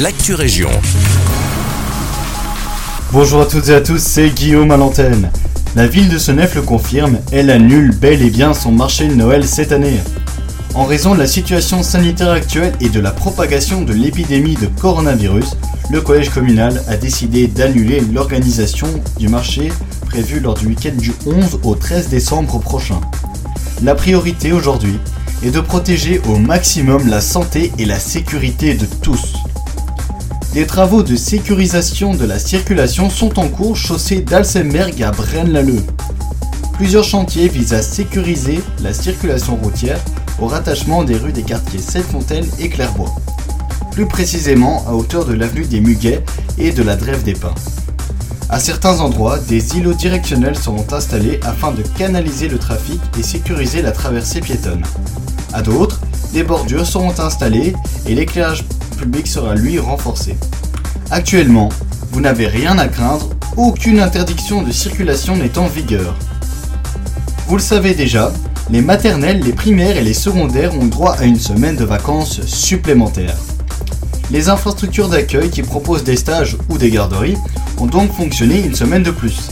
l'actu région. Bonjour à toutes et à tous, c'est Guillaume à l'antenne. La ville de Senef le confirme, elle annule bel et bien son marché de Noël cette année. En raison de la situation sanitaire actuelle et de la propagation de l'épidémie de coronavirus, le collège communal a décidé d'annuler l'organisation du marché prévu lors du week-end du 11 au 13 décembre prochain. La priorité aujourd'hui est de protéger au maximum la santé et la sécurité de tous. Des travaux de sécurisation de la circulation sont en cours chaussée d'Alsemberg à Braine-l'Alleud. Plusieurs chantiers visent à sécuriser la circulation routière au rattachement des rues des quartiers Sept-Fontaines et Clairbois. Plus précisément à hauteur de l'avenue des Muguets et de la Drève des Pins. À certains endroits, des îlots directionnels seront installés afin de canaliser le trafic et sécuriser la traversée piétonne. À d'autres, des bordures seront installées et l'éclairage public sera lui renforcé. Actuellement, vous n'avez rien à craindre, aucune interdiction de circulation n'est en vigueur. Vous le savez déjà, les maternelles, les primaires et les secondaires ont droit à une semaine de vacances supplémentaires. Les infrastructures d'accueil qui proposent des stages ou des garderies ont donc fonctionné une semaine de plus.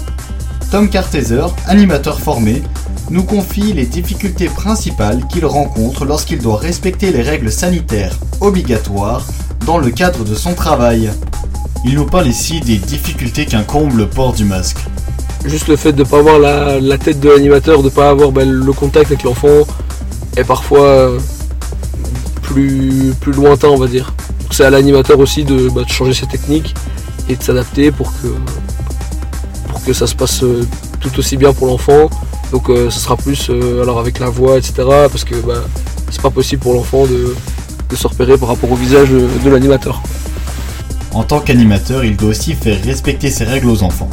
Tom Carteser, animateur formé, nous confie les difficultés principales qu'il rencontre lorsqu'il doit respecter les règles sanitaires obligatoires dans le cadre de son travail. Il nous parle ici des difficultés qu'incombe le port du masque. Juste le fait de ne pas avoir la, tête de l'animateur, de ne pas avoir ben, le contact avec l'enfant est parfois euh, plus, plus lointain on va dire. C'est à l'animateur aussi de, bah, de, changer ses techniques et de s'adapter pour que, pour que ça se passe euh, tout aussi bien pour l'enfant donc euh, ce sera plus alors avec la voix, etc. Parce que bah, c'est pas possible pour l'enfant de, se repérer par rapport au visage de, l'animateur. En tant qu'animateur, il doit aussi faire respecter ses règles aux enfants.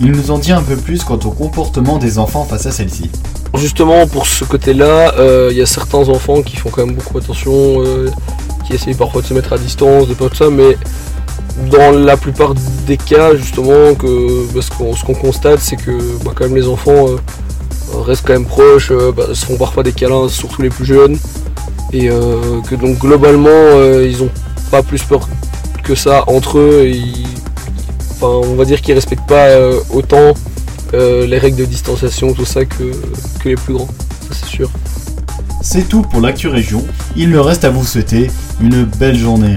Il nous en dit un peu plus quant au comportement des enfants face à celles-ci. Justement, pour ce côté-là, euh, il y a certains enfants qui font quand même beaucoup attention, qui essayent parfois de se mettre à distance, de pas tout ça, mais dans la plupart des cas, justement, que, bah, ce qu'on constate, c'est que bah, quand même les enfants restent quand même proches, euh, bah, se font parfois des câlins, surtout les plus jeunes. Et euh, que donc globalement, euh, ils ont pas plus peur que ça entre eux. on va dire qu'ils respectent pas autant les règles de distanciation, tout ça, que, que les plus grands. Ça c'est sûr. C'est tout pour l'actu région. Il me reste à vous souhaiter une belle journée.